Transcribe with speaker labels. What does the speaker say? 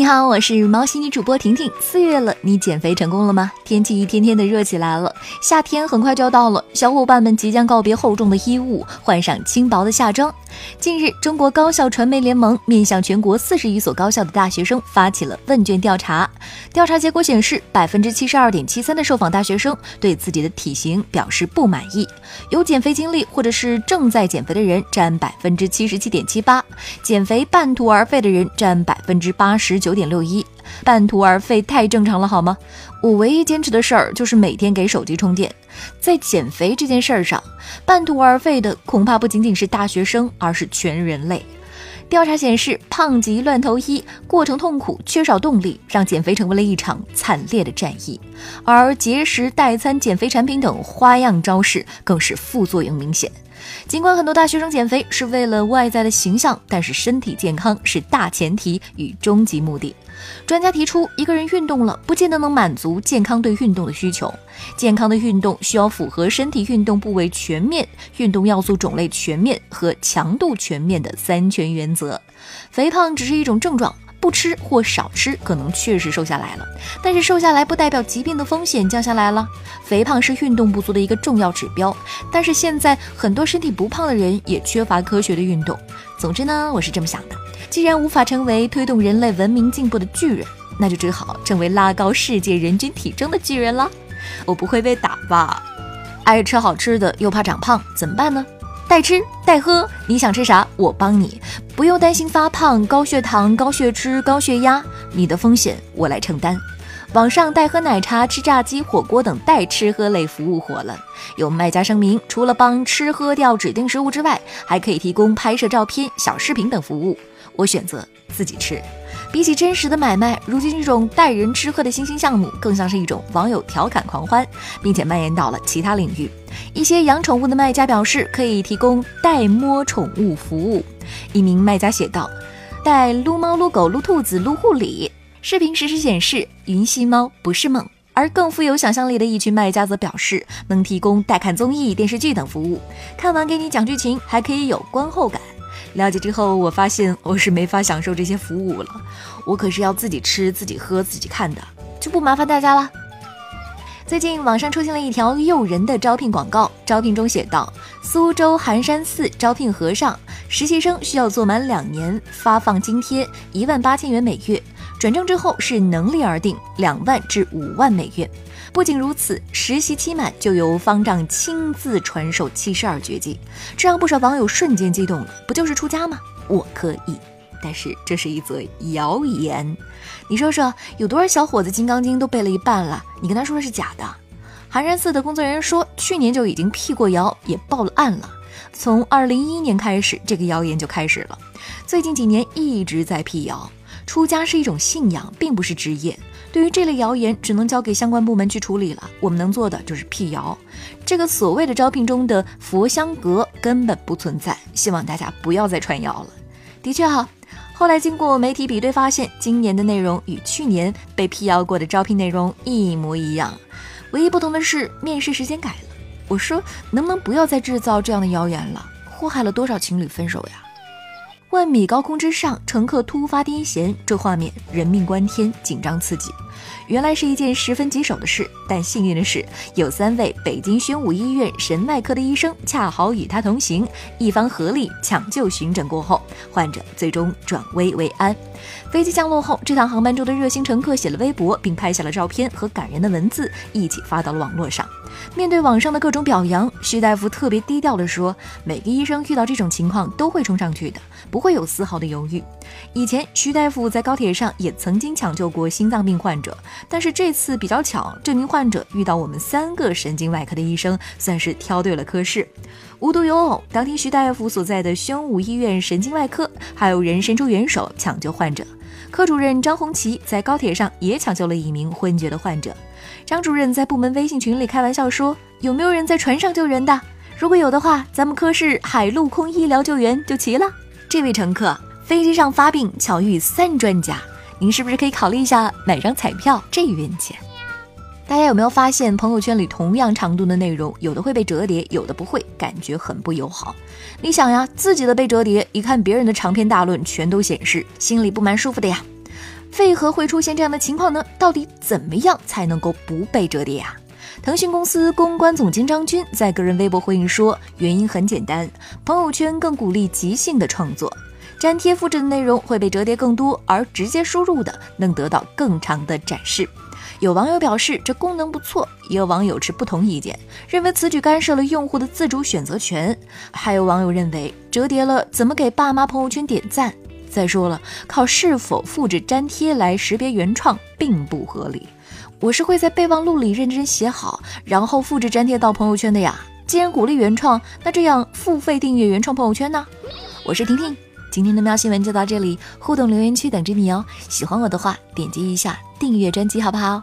Speaker 1: 你好，我是毛心女主播婷婷。四月了，你减肥成功了吗？天气一天天的热起来了，夏天很快就要到了，小伙伴们即将告别厚重的衣物，换上轻薄的夏装。近日，中国高校传媒联盟面向全国四十余所高校的大学生发起了问卷调查。调查结果显示，百分之七十二点七三的受访大学生对自己的体型表示不满意，有减肥经历或者是正在减肥的人占百分之七十七点七八，减肥半途而废的人占百分之八十九点六一。半途而废太正常了，好吗？我唯一坚持的事儿就是每天给手机充电。在减肥这件事儿上，半途而废的恐怕不仅仅是大学生，而是全人类。调查显示，胖极乱投医，过程痛苦，缺少动力，让减肥成为了一场惨烈的战役。而节食、代餐、减肥产品等花样招式，更是副作用明显。尽管很多大学生减肥是为了外在的形象，但是身体健康是大前提与终极目的。专家提出，一个人运动了，不见得能满足健康对运动的需求。健康的运动需要符合身体运动部位全面、运动要素种类全面和强度全面的三全原则。肥胖只是一种症状。不吃或少吃，可能确实瘦下来了，但是瘦下来不代表疾病的风险降下来了。肥胖是运动不足的一个重要指标，但是现在很多身体不胖的人也缺乏科学的运动。总之呢，我是这么想的：既然无法成为推动人类文明进步的巨人，那就只好成为拉高世界人均体重的巨人了。我不会被打吧？爱吃好吃的又怕长胖，怎么办呢？代吃代喝，你想吃啥我帮你，不用担心发胖、高血糖、高血脂、高血压，你的风险我来承担。网上代喝奶茶、吃炸鸡、火锅等代吃喝类服务火了，有卖家声明，除了帮吃喝掉指定食物之外，还可以提供拍摄照片、小视频等服务。我选择自己吃。比起真实的买卖，如今这种带人吃喝的新兴项目，更像是一种网友调侃狂欢，并且蔓延到了其他领域。一些养宠物的卖家表示，可以提供代摸宠物服务。一名卖家写道：“代撸猫、撸狗、撸兔子、撸护理。”视频实时显示，云吸猫不是梦。而更富有想象力的一群卖家则表示，能提供代看综艺、电视剧等服务，看完给你讲剧情，还可以有观后感。了解之后，我发现我是没法享受这些服务了。我可是要自己吃、自己喝、自己看的，就不麻烦大家了。最近网上出现了一条诱人的招聘广告，招聘中写道：苏州寒山寺招聘和尚，实习生需要做满两年，发放津贴一万八千元每月。转正之后是能力而定，两万至五万每月。不仅如此，实习期满就由方丈亲自传授七十二绝技，这让不少网友瞬间激动了。不就是出家吗？我可以。但是这是一则谣言，你说说，有多少小伙子《金刚经》都背了一半了？你跟他说的是假的。寒山寺的工作人员说，去年就已经辟过谣，也报了案了。从二零一一年开始，这个谣言就开始了，最近几年一直在辟谣。出家是一种信仰，并不是职业。对于这类谣言，只能交给相关部门去处理了。我们能做的就是辟谣。这个所谓的招聘中的佛香阁根本不存在，希望大家不要再传谣了。的确哈，后来经过媒体比对，发现今年的内容与去年被辟谣过的招聘内容一模一样，唯一不同的是面试时间改了。我说，能不能不要再制造这样的谣言了？祸害了多少情侣分手呀？万米高空之上，乘客突发癫痫，这画面人命关天，紧张刺激。原来是一件十分棘手的事，但幸运的是，有三位北京宣武医院神外科的医生恰好与他同行，一方合力抢救巡诊过后，患者最终转危为安。飞机降落后，这趟航班中的热心乘客写了微博，并拍下了照片和感人的文字，一起发到了网络上。面对网上的各种表扬，徐大夫特别低调地说：“每个医生遇到这种情况都会冲上去的，不会有丝毫的犹豫。”以前徐大夫在高铁上也曾经抢救过心脏病患者，但是这次比较巧，这名患者遇到我们三个神经外科的医生，算是挑对了科室。无独有偶，当天徐大夫所在的宣武医院神经外科还有人伸出援手抢救患者。科主任张红旗在高铁上也抢救了一名昏厥的患者。张主任在部门微信群里开玩笑说：“有没有人在船上救人的？如果有的话，咱们科室海陆空医疗救援就齐了。”这位乘客，飞机上发病巧遇三专家，您是不是可以考虑一下买张彩票这运气？大家有没有发现，朋友圈里同样长度的内容，有的会被折叠，有的不会，感觉很不友好。你想呀，自己的被折叠，一看别人的长篇大论，全都显示，心里不蛮舒服的呀。为何会出现这样的情况呢？到底怎么样才能够不被折叠呀？腾讯公司公关总监张军在个人微博回应说，原因很简单，朋友圈更鼓励即兴的创作，粘贴复制的内容会被折叠更多，而直接输入的能得到更长的展示。有网友表示这功能不错，也有网友持不同意见，认为此举干涉了用户的自主选择权。还有网友认为折叠了怎么给爸妈朋友圈点赞？再说了，靠是否复制粘贴来识别原创并不合理。我是会在备忘录里认真写好，然后复制粘贴到朋友圈的呀。既然鼓励原创，那这样付费订阅原创朋友圈呢？我是婷婷，今天的喵新闻就到这里，互动留言区等着你哦。喜欢我的话，点击一下订阅专辑好不好？